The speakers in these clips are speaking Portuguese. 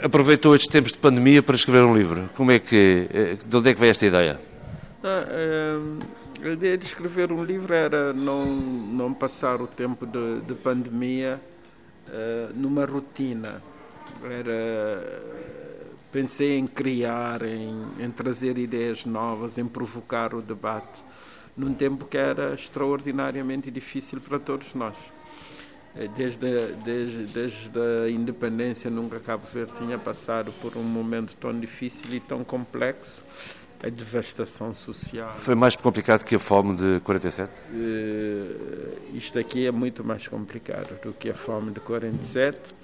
Aproveitou estes tempos de pandemia para escrever um livro. Como é que, eh, de onde é que veio esta ideia? Ah, a ideia de escrever um livro era não, não passar o tempo de, de pandemia uh, numa rotina. Era, pensei em criar, em, em trazer ideias novas, em provocar o debate, num tempo que era extraordinariamente difícil para todos nós. Eh, desde, desde, desde a independência, nunca Cabo Verde tinha passado por um momento tão difícil e tão complexo. A devastação social. Foi mais complicado que a fome de 47? Uh, eh, isto aqui é muito mais complicado do que a fome de 47, uh,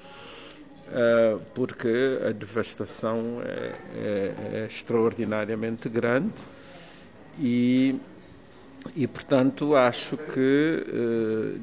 eh, porque a devastação é, é, é extraordinariamente grande e, e, portanto, acho que uh,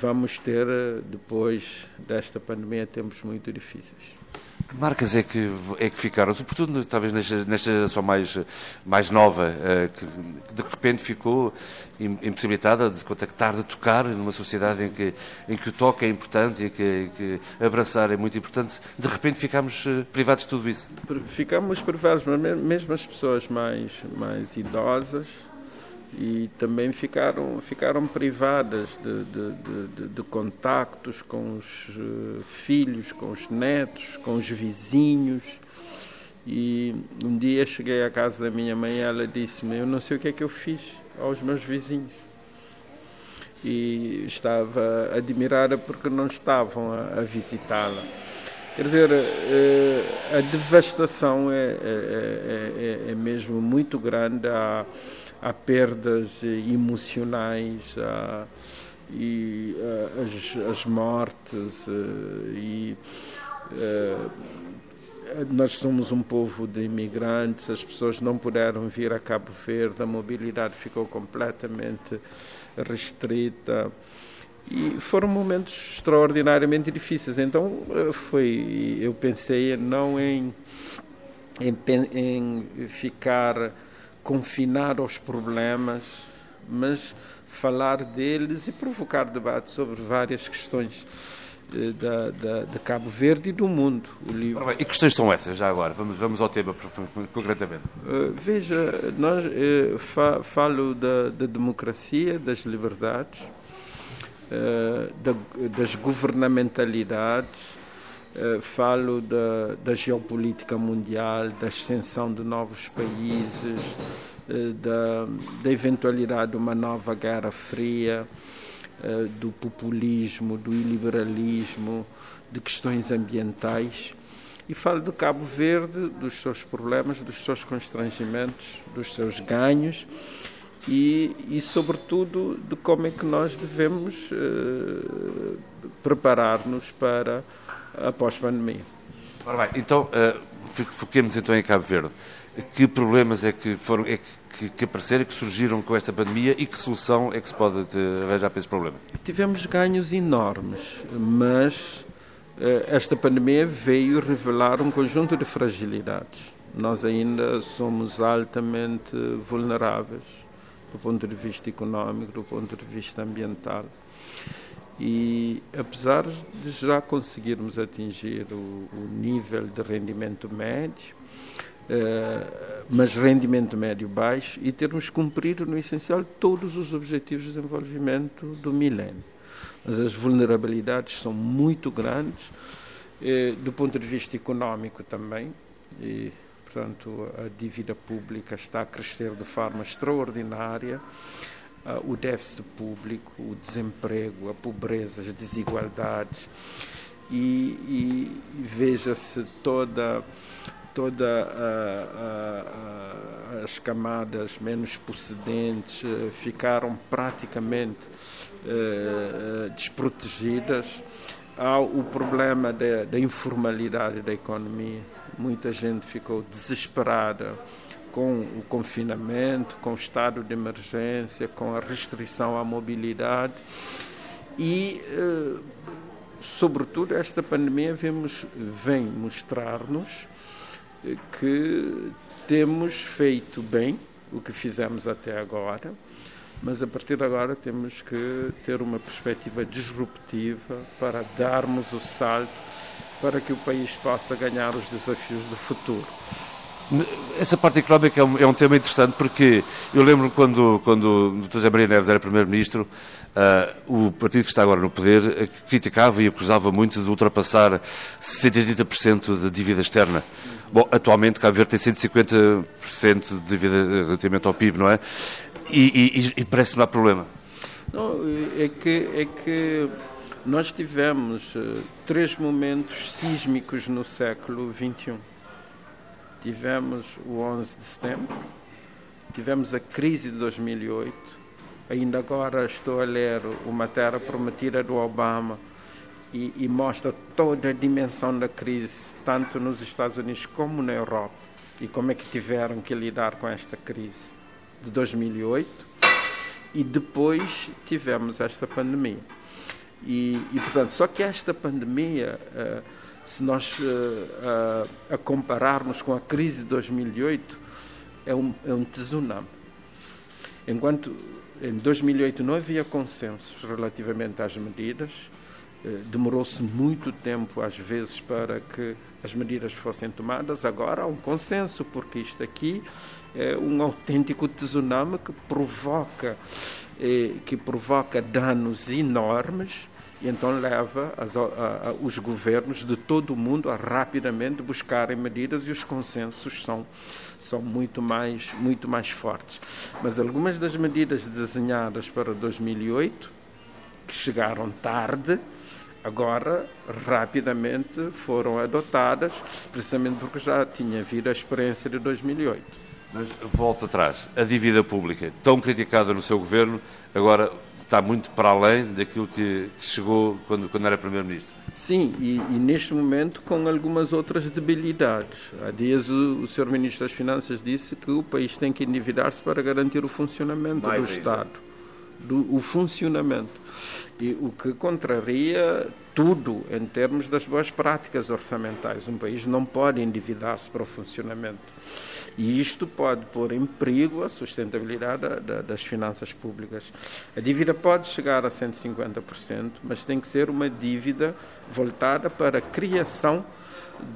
vamos ter, depois desta pandemia, tempos muito difíceis. Que marcas é que, é que ficaram, sobretudo talvez nesta, nesta geração mais, mais nova, uh, que de repente ficou impossibilitada de contactar, de tocar numa sociedade em que, em que o toque é importante e que, em que abraçar é muito importante, de repente ficámos uh, privados de tudo isso? Ficámos privados, mas mesmo as pessoas mais, mais idosas, e também ficaram, ficaram privadas de, de, de, de contactos com os uh, filhos, com os netos, com os vizinhos. E um dia cheguei à casa da minha mãe e ela disse-me: Eu não sei o que é que eu fiz aos meus vizinhos. E estava admirada porque não estavam a, a visitá-la. Quer dizer, uh, a devastação é, é, é, é, mesmo muito grande. Há, há perdas emocionais, há, e as, as, mortes e nós somos um povo de imigrantes, as pessoas não puderam vir a Cabo Verde, a mobilidade ficou completamente restrita e foram momentos extraordinariamente difíceis. Então foi, eu pensei não em, em, em ficar confinar aos problemas, mas falar deles e provocar debate sobre várias questões eh, da, da, de Cabo Verde e do mundo. O livro. Bem, e questões são essas, já agora? Vamos, vamos ao tema concretamente. Uh, veja, nós, uh, fa, falo da, da, democracia, das liberdades, uh, da, das governamentalidades, falo da, da, geopolítica mundial, da extensão de novos países, uh, da, da, eventualidade de uma nova guerra fria, uh, do populismo, do iliberalismo, de questões ambientais. E falo do Cabo Verde, dos seus problemas, dos seus constrangimentos, dos seus ganhos e, e sobretudo, de como é que nós devemos preparar-nos para a pandemia. Ora bem, então, uh, foquemos então em Cabo Verde. Que problemas é que foram, é que, que apareceram, que surgiram com esta pandemia e que solução é que se pode arranjar para esse problema? Tivemos ganhos enormes, mas uh, esta pandemia veio revelar um conjunto de fragilidades. Nós ainda somos altamente vulneráveis do ponto de vista económico, do ponto de vista ambiental. E apesar de já conseguirmos atingir o, o nível de rendimento médio, eh, mas rendimento médio baixo, e termos cumprido, no essencial, todos os objetivos de desenvolvimento do milénio. Mas as vulnerabilidades são muito grandes, eh, do ponto de vista económico também, e, portanto, a dívida pública está a crescer de forma extraordinária uh, o déficit público, o desemprego, a pobreza, as desigualdades e, e veja-se toda toda as camadas menos procedentes ficaram praticamente uh, desprotegidas. Há o problema da informalidade da economia. Muita gente ficou desesperada com o confinamento, com o estado de emergência, com a restrição à mobilidade. E, eh, sobretudo, esta pandemia vemos, vem mostrar-nos eh, que temos feito bem o que fizemos até agora, mas a partir de agora temos que ter uma perspectiva disruptiva para darmos o salto para que o país possa ganhar os desafios do futuro. Essa parte económica é um, é um tema interessante porque eu lembro quando, quando o Dr. José Maria Neves era Primeiro-Ministro, uh, o partido que está agora no poder criticava e acusava muito de ultrapassar 70% de dívida externa. Bom, atualmente Cabo Verde tem 150% de dívida relativamente ao PIB, não é? E, e, e parece que não há problema. Não, é que, é que nós tivemos uh, três momentos sísmicos no século XXI tivemos o 11 de setembro, tivemos a crise de 2008, ainda agora estou a ler uma terra prometida do Obama e, e mostra toda a dimensão da crise, tanto nos Estados Unidos como na Europa, e como é que tiveram que lidar com esta crise de 2008. E depois tivemos esta pandemia. E, e portanto, só que esta pandemia. Uh, se nós uh, a, compararmos com a crise de 2008, é um, é um tsunami. Enquanto em 2008 não havia consenso relativamente às medidas, demorou-se muito tempo, às vezes, para que as medidas fossem tomadas. Agora há um consenso, porque isto aqui é um autêntico tsunami que provoca, eh, que provoca danos enormes e então leva as, a, a, os governos de todo o mundo a rapidamente buscarem medidas e os consensos são são muito mais muito mais fortes. Mas algumas das medidas desenhadas para 2008 que chegaram tarde agora rapidamente foram adotadas, precisamente porque já tinha havido a experiência de 2008. Mas volta atrás, a dívida pública, tão criticada no seu governo, agora está muito para além daquilo que, chegou quando, quando era Primeiro-Ministro. Sim, e, e, neste momento com algumas outras debilidades. Há dias o, o Sr. Ministro das Finanças disse que o país tem que endividar-se para garantir o funcionamento Mais do ainda. Estado. Do, o funcionamento. E o que contraria tudo em termos das boas práticas orçamentais. Um país não pode endividar-se para o funcionamento. E isto pode pôr em perigo a sustentabilidade da, da, das finanças públicas. A dívida pode chegar a 150%, mas tem que ser uma dívida voltada para a criação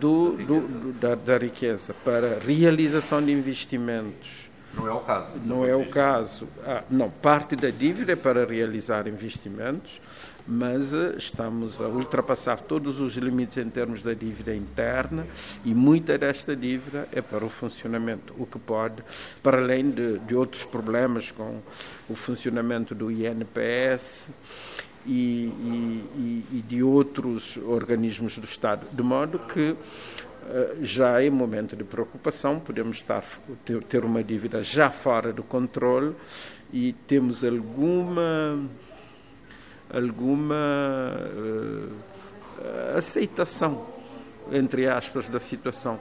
do, do, do, da, da riqueza, para a realização de investimentos. Não é o caso. Não é o caso. Ah, não, parte da dívida é para realizar investimentos, mas eh, estamos a ultrapassar todos os limites em termos da dívida interna e muita desta dívida é para o funcionamento, o que pode, para além de, de outros problemas com o funcionamento do INPS e, e, e de outros organismos do Estado, de modo que eh, já em momento de preocupação, podemos estar, ter uma dívida já fora do controle e temos alguma alguma uh, aceitação, entre aspas, da situação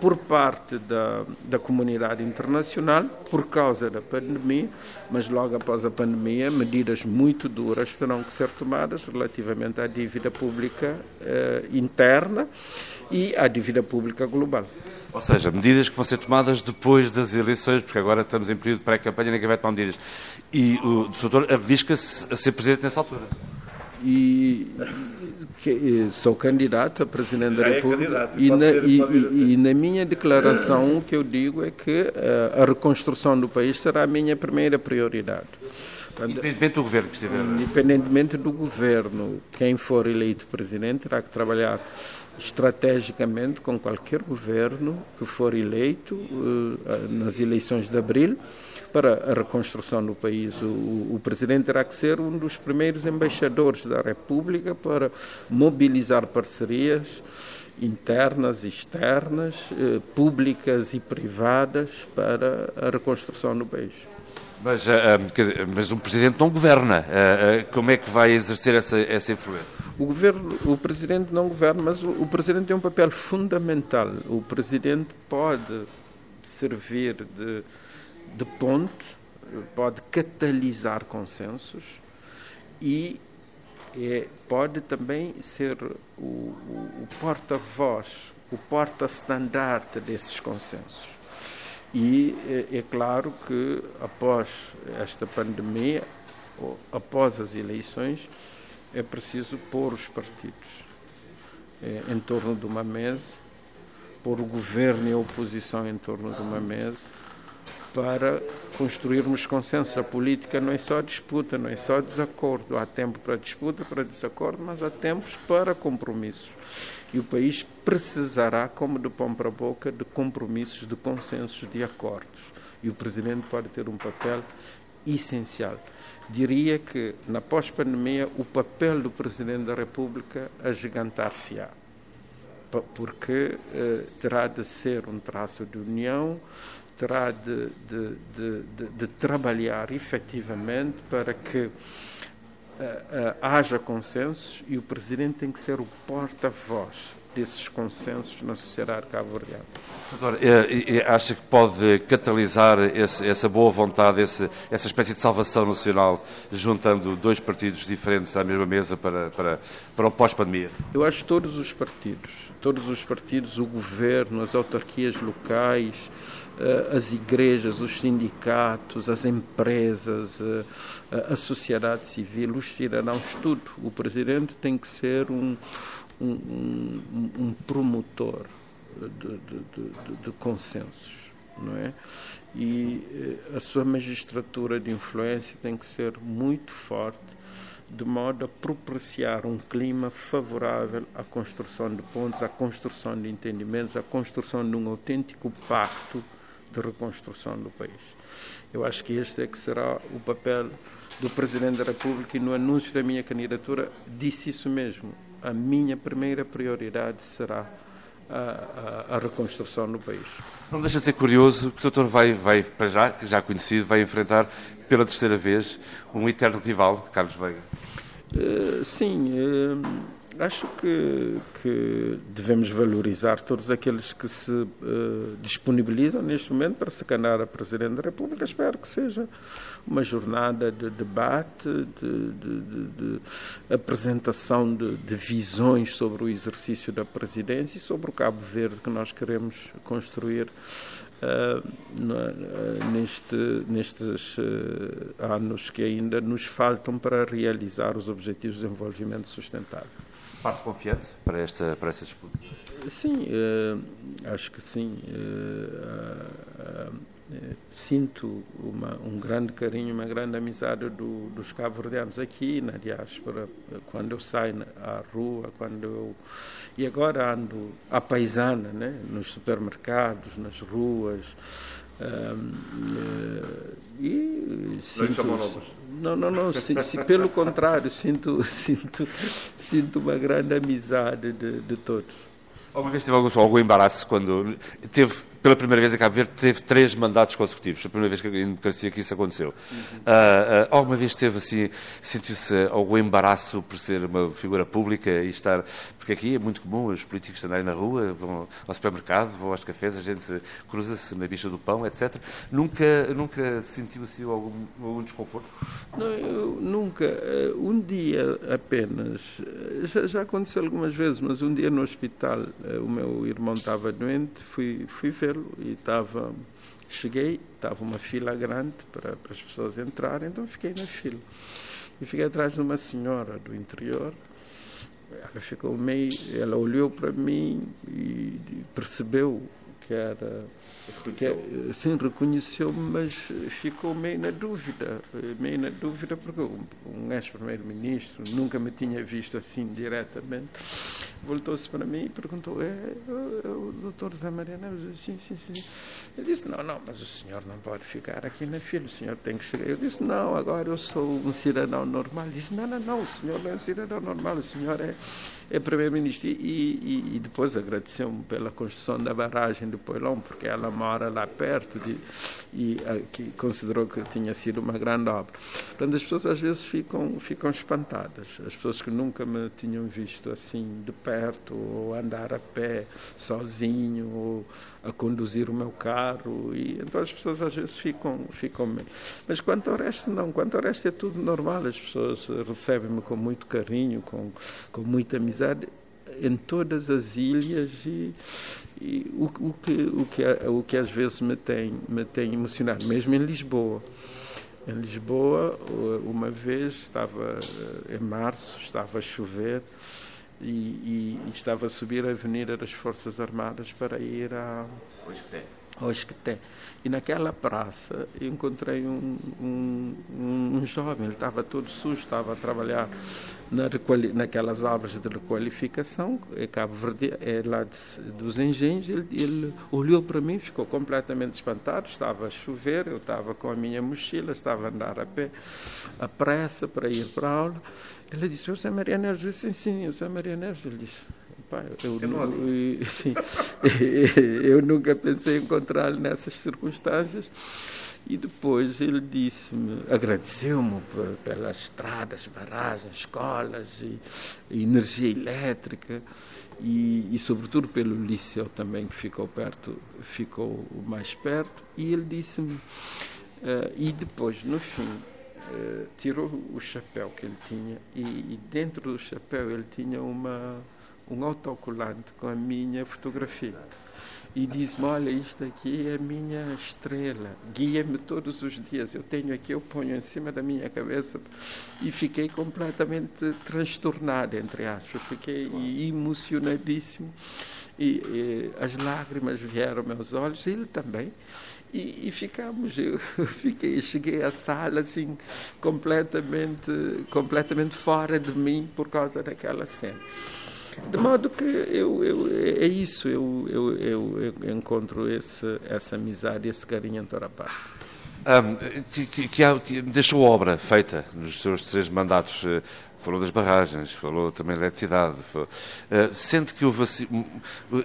por parte da, da comunidade internacional por causa da pandemia, mas logo após a pandemia, medidas muito duras terão que ser tomadas relativamente à dívida pública uh, interna e à dívida pública global. Ou seja, medidas que vão ser tomadas depois das eleições, porque agora estamos em período de pré-campanha e ninguém vai tomar medidas. E o doutor abdica-se a ser presidente nessa altura. E que, sou candidato a presidente Já da é República é e, na, e, e, na, minha declaração o que eu digo é que uh, a reconstrução do país será a minha primeira prioridade. Independentemente do governo que estiver. Independentemente do governo, quem for eleito presidente terá que trabalhar estrategicamente com qualquer governo que for eleito uh, nas eleições de abril para a reconstrução do país. O, o, presidente terá que ser um dos primeiros embaixadores da República para mobilizar parcerias internas e externas, uh, públicas e privadas para a reconstrução do país. Mas, uh, mas o Presidente não governa. Como é que vai exercer essa, essa influência? O, governo, o Presidente não governa, mas o, o Presidente tem um papel fundamental. O Presidente pode servir de, de pode catalisar consensos e é, pode também ser o, o, porta-voz, o porta-estandarte desses consensos. E é, é claro que após esta pandemia, após as eleições, é preciso pôr os partidos eh, em torno de uma mesa, pôr o governo e a oposição em torno de uma mesa, para construirmos consenso. A política não é só disputa, não é só desacordo. Há tempo para disputa, para desacordo, mas há tempos para compromissos. E o país precisará, como de pão para a boca, de compromissos, de consensos, de acordos. E o Presidente pode ter um papel essencial. Diria que, na pós-pandemia, o papel do Presidente da República agigantar-se-á porque eh, terá de ser um traço de união, terá de, de, de, de trabalhar efetivamente para que uh, uh, haja consensos e o Presidente tem que ser o porta-voz desses consensos na sociedade cabo-verdiana. Doutor, acha que pode catalisar esse, essa boa vontade, esse, essa espécie de salvação nacional, juntando dois partidos diferentes à mesma mesa para, para, para o pós-pandemia? Eu acho que todos os partidos, todos os partidos, o governo, as autarquias locais, eh, as igrejas, os sindicatos, as empresas, eh, a sociedade civil, os cidadãos, tudo. O presidente tem que ser um, um, um, promotor de, de, de, de, consensos, não é? E eh, a sua magistratura de influência tem que ser muito forte, de modo a propiciar um clima favorável à construção de pontos, à construção de entendimentos, à construção de um autêntico pacto de reconstrução do país. Eu acho que este é que será o papel do Presidente da República e no anúncio da minha candidatura disse isso mesmo. A minha primeira prioridade será a, a, a reconstrução do país. Não deixa de ser curioso que o doutor vai, vai, para já, já conhecido, vai enfrentar pela terceira vez um eterno rival, Carlos Veiga. Uh, sim, uh, Acho que, que devemos valorizar todos aqueles que se uh, disponibilizam neste momento para se candidatar a Presidente da República. Espero que seja uma jornada de debate, de, de, de, de apresentação de, visões sobre o exercício da presidência e sobre o Cabo Verde que nós queremos construir Uh, neste, nestes uh, anos que ainda nos faltam para realizar os Objetivos de Desenvolvimento Sustentável. Parte confiante para esta, para esta disputa? Sim, uh, acho que sim. Uh, uh, sinto uma, um grande carinho, uma grande amizade do, dos cabo-verdianos aqui na diáspora, quando eu saio à rua, quando eu... E agora ando à paisana, né? nos supermercados, nas ruas, e sinto, não, não, não, se, se, pelo contrário, sinto, sinto, sinto uma grande amizade de, de todos. Alguma vez teve algum, algum embaraço quando teve pela primeira vez em Cabo Verde, teve três mandatos consecutivos. A primeira vez que em democracia que isso aconteceu. Uhum. Uh, uh, alguma vez teve assim, sentiu-se algum embaraço por ser uma figura pública e estar. Porque aqui é muito comum os políticos andarem na rua, vão ao supermercado, vão aos cafés, a gente cruza-se na bicha do pão, etc. Nunca, nunca sentiu assim algum, algum desconforto? Não, eu nunca. Eh, um dia apenas. Já, já aconteceu algumas vezes, mas um dia no hospital, o meu irmão estava doente, fui, fui ver e estava. Cheguei, estava uma fila grande para, para as pessoas entrarem, então fiquei na fila. E fiquei atrás de uma senhora do interior. Ela ficou meio. Ela olhou para mim e percebeu que era que, sim, reconheceu-me, mas ficou meio na dúvida, meio na dúvida porque um ex-primeiro-ministro nunca me tinha visto assim diretamente. Voltou-se para mim e perguntou, é, é, é o doutor Zé Mariana? Eu disse, sim, sim, sim. Eu disse, não, não, mas o senhor não pode ficar aqui na fila, o senhor tem que chegar. Eu disse, não, agora eu sou um cidadão normal. Ele disse, não, não, não, o senhor não é um cidadão normal, o senhor é, é primeiro-ministro. E, e, e depois agradeceu-me pela construção da barragem do Poilão, porque ela mora lá perto de, e uh, que considerou que tinha sido uma grande obra. Portanto, as pessoas às vezes ficam, ficam espantadas. As pessoas que nunca me tinham visto assim de perto, ou andar a pé sozinho, ou a conduzir o meu carro. E, então as pessoas às vezes ficam, ficam meio. Mas quanto ao resto, não. Quanto ao resto é tudo normal. As pessoas recebem-me com muito carinho, com, com muita amizade em todas as ilhas e, e o, o, que, o, que, o que às vezes me tem, me tem emocionado, mesmo em Lisboa. Em Lisboa, uma vez, estava eh, em março, estava a chover, e, e, e, estava a subir a Avenida das Forças Armadas para ir a. Hoje que tem hoje que tem. E naquela praça encontrei um, um, um, jovem, ele estava todo sujo, estava a trabalhar na naquelas obras de requalificação, é Cabo Verde, é lá de, dos engenhos, ele, ele olhou para mim, ficou completamente espantado, estava a chover, eu estava com a minha mochila, estava a andar a pé, a pressa para ir para a aula. Ele disse, o Zé Maria Neves, eu disse, sim, sim, o Zé Maria Neves, ele disse, Pá, eu, eu, sim, eu nunca pensei encontrá-lo nessas circunstâncias. E depois ele disse-me, agradeceu-me pelas estradas, barragens, escolas e, e energia elétrica e, e, sobretudo pelo liceu também que ficou perto, ficou mais perto. E ele disse-me, uh, e depois no fim uh, tirou o chapéu que ele tinha e, e dentro do chapéu ele tinha uma um autocolante com a minha fotografia. E disse-me: Olha, isto aqui é a minha estrela, guia-me todos os dias. Eu tenho aqui, eu ponho em cima da minha cabeça. E fiquei completamente transtornado, entre aspas. Fiquei emocionadíssimo. E, e as lágrimas vieram aos meus olhos, ele também. E, e, ficamos, eu fiquei, cheguei à sala assim completamente, completamente fora de mim por causa daquela cena. De modo que eu, eu, é isso, eu, eu, eu encontro esse, essa amizade, esse carinho em toda a parte. Um, que, que, que, deixou obra feita nos seus três mandatos. Eh, falou das barragens, falou também da eletricidade. Falou, uh, sente que houve assim,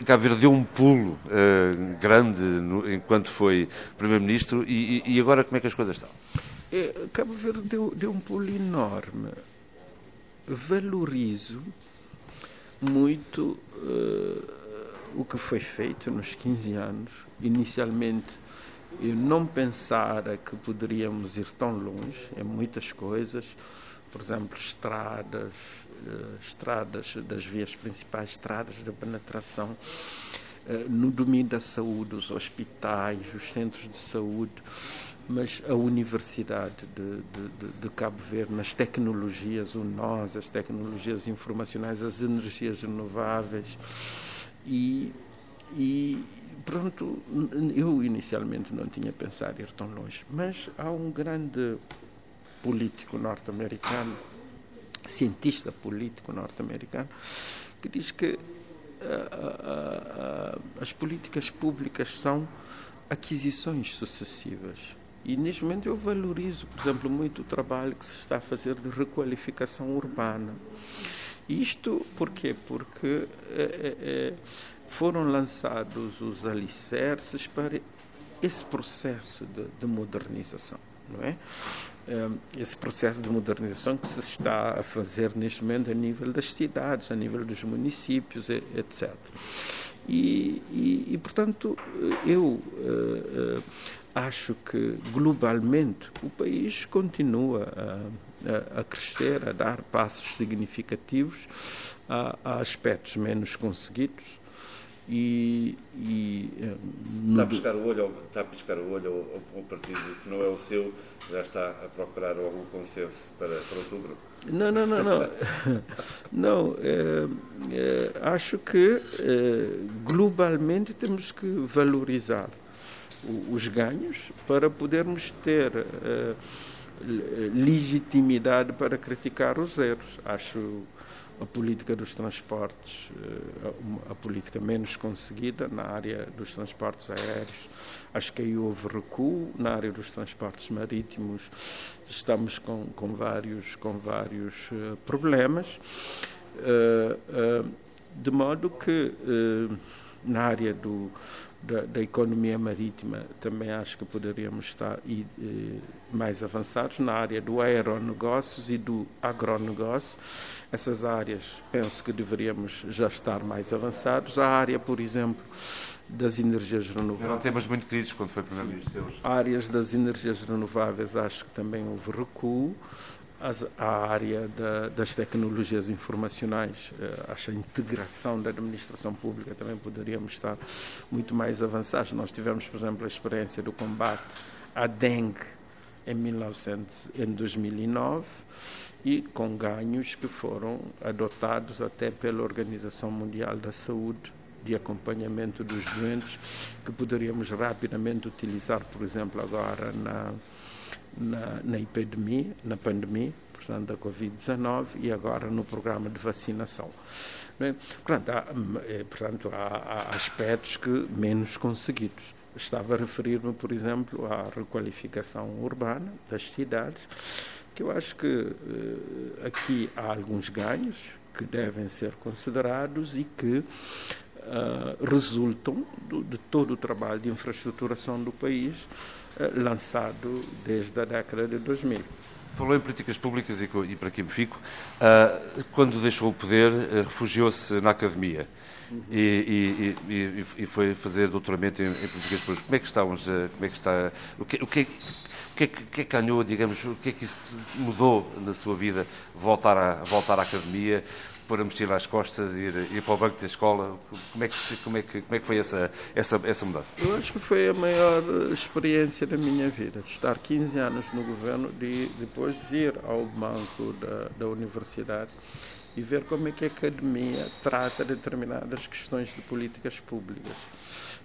Cabo Verde deu um pulo uh, grande no, enquanto foi Primeiro-Ministro e, e, agora como é que as coisas estão? É, Cabo Verde deu, deu um pulo enorme. Valorizo muito uh, o que foi feito nos 15 anos. Inicialmente, eu não pensara que poderíamos ir tão longe em muitas coisas, por exemplo, estradas, uh, estradas das vias principais, estradas de penetração, uh, no domínio da saúde, os hospitais, os centros de saúde mas a Universidade de, de, de, Cabo Verde, nas tecnologias, o nós, as tecnologias informacionais, as energias renováveis. E, e pronto, eu inicialmente não tinha pensado ir tão longe, mas há um grande político norte-americano, cientista político norte-americano, que diz que as políticas públicas são aquisições sucessivas e neste momento eu valorizo, por exemplo, muito o trabalho que se está a fazer de requalificação urbana. Isto por quê? Porque é, é, foram lançados os alicerces para esse processo de, de modernização, não é? Esse processo de modernização que se está a fazer neste momento a nível das cidades, a nível dos municípios, etc. E, e, e portanto, eu uh, uh, acho que globalmente o país continua a, a, a crescer, a dar passos significativos a, a aspectos menos conseguidos e, e eh, está a piscar o olho está a piscar o olho ao, ao, partido que não é o seu já está a procurar algum consenso para, para outubro não não não não. Não é, é, acho que é, globalmente temos que valorizar os ganhos para podermos ter uh, legitimidade para criticar os erros. Acho a política dos transportes, uh, a política menos conseguida na área dos transportes aéreos. Acho que aí houve recuo na área dos transportes marítimos. Estamos com, com vários, com vários uh, problemas. de modo que na área do da, da, economia marítima também acho que poderíamos estar e, e, mais avançados na área do aeronegócios e do agronegócio. Essas áreas penso que deveríamos já estar mais avançados. A área, por exemplo, das energias renováveis. Eram temas muito queridos quando foi primeiro-ministro. Áreas das energias renováveis acho que também houve recuo a área da, das tecnologias informacionais, eh, acho a integração da administração pública também poderíamos estar muito mais avançados. Nós tivemos, por exemplo, a experiência do combate à dengue em, 1900, em 2009 e com ganhos que foram adotados até pela Organização Mundial da Saúde de acompanhamento dos doentes que poderíamos rapidamente utilizar, por exemplo, agora na, na, na epidemia, na pandemia, portanto, da Covid-19 e agora no programa de vacinação. Portanto, há, é, portanto há, há aspectos que menos conseguidos. Estava a referir-me, por exemplo, à requalificação urbana das cidades, que eu acho que eh, aqui há alguns ganhos que devem ser considerados e que uh, resultam do, de todo o trabalho de infraestruturação do país uh, lançado desde a década de 2000. Falou em políticas públicas e, e para aqui me fico. Uh, quando deixou o poder, refugiou-se na academia. Uhum. E, e, e, foi fazer doutoramento em, em, políticas públicas. Como é que estamos? Como é que está? O que, o que, o que, é que, é que ganhou, digamos, o que é que isso mudou na sua vida? Voltar, a, voltar à academia, pôr a mochila às costas, ir, ir para o banco da escola? Como é que, como é que, como é que foi essa, essa, essa mudança? Eu acho que foi a maior experiência da minha vida, de estar 15 anos no governo, de depois ir ao banco da, da universidade e ver como é que a academia trata determinadas questões de políticas públicas.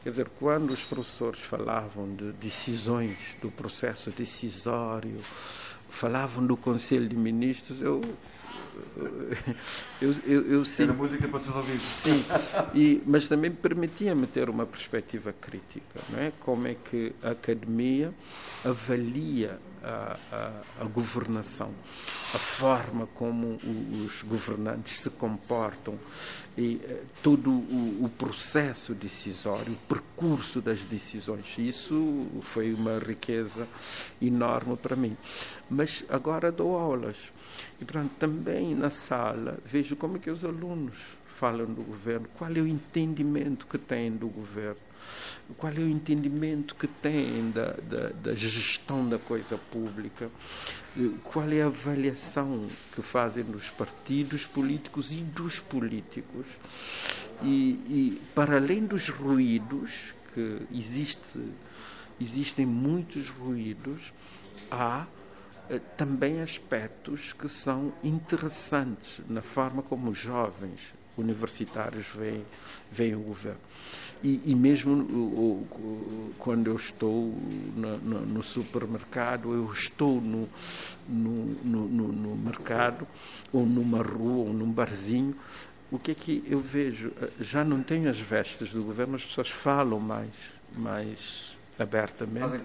Quer dizer, quando os professores falavam de decisões do processo decisório, falavam do Conselho de Ministros, eu eu, eu, eu sim. Era música para seus ouvidos. Sim, e, mas também permitia-me ter uma perspectiva crítica, não é? Como é que a academia avalia a, a, a governação, a forma como os governantes se comportam e eh, todo o, o, processo decisório, o percurso das decisões. Isso foi uma riqueza enorme para mim. Mas agora dou aulas e, portanto, também na sala vejo como é que os alunos falam do governo, qual é o entendimento que têm do governo qual é o entendimento que têm da, da, da, gestão da coisa pública, qual é a avaliação que fazem dos partidos políticos e dos políticos. E, e para além dos ruídos, que existe, existem muitos ruídos, há eh, também aspectos que são interessantes na forma como os jovens universitários veem, veem o governo. E, e mesmo quando eu estou no, no, no, supermercado, eu estou no, no, mercado, ou numa rua, ou num barzinho, o que é que eu vejo? Já não tenho as vestes do governo, as pessoas falam mais, mais abertamente. Fazem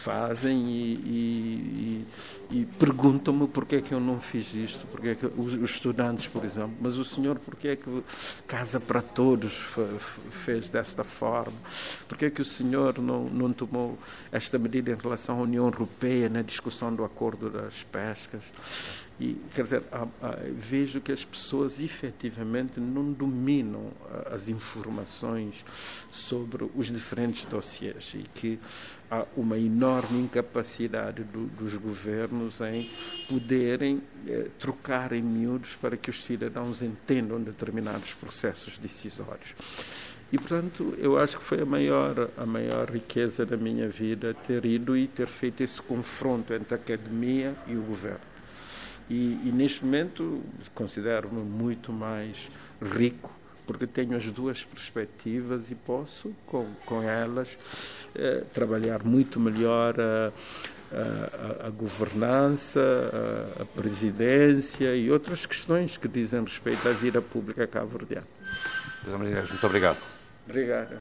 fazem e, e, e, e perguntam-me porque é que eu não fiz isto, porque é que os, os, estudantes, por exemplo, mas o senhor porque é que Casa para Todos fez desta forma, porque é que o senhor não, não tomou esta medida em relação à União Europeia na discussão do acordo das pescas? E, quer dizer, vejo que as pessoas efetivamente não dominam as informações sobre os diferentes dossiês e que há uma enorme incapacidade do, dos governos em poderem eh, trocar em miúdos para que os cidadãos entendam determinados processos decisórios. E, portanto, eu acho que foi a maior, a maior riqueza da minha vida ter ido e ter feito esse confronto entre a academia e o governo. E, e neste momento considero-me muito mais rico porque tenho as duas perspectivas e posso, com, com elas, eh, trabalhar muito melhor a, a, a governança, a, a, presidência e outras questões que dizem respeito à vida pública cabo-verdiana. Muito obrigado. Obrigado.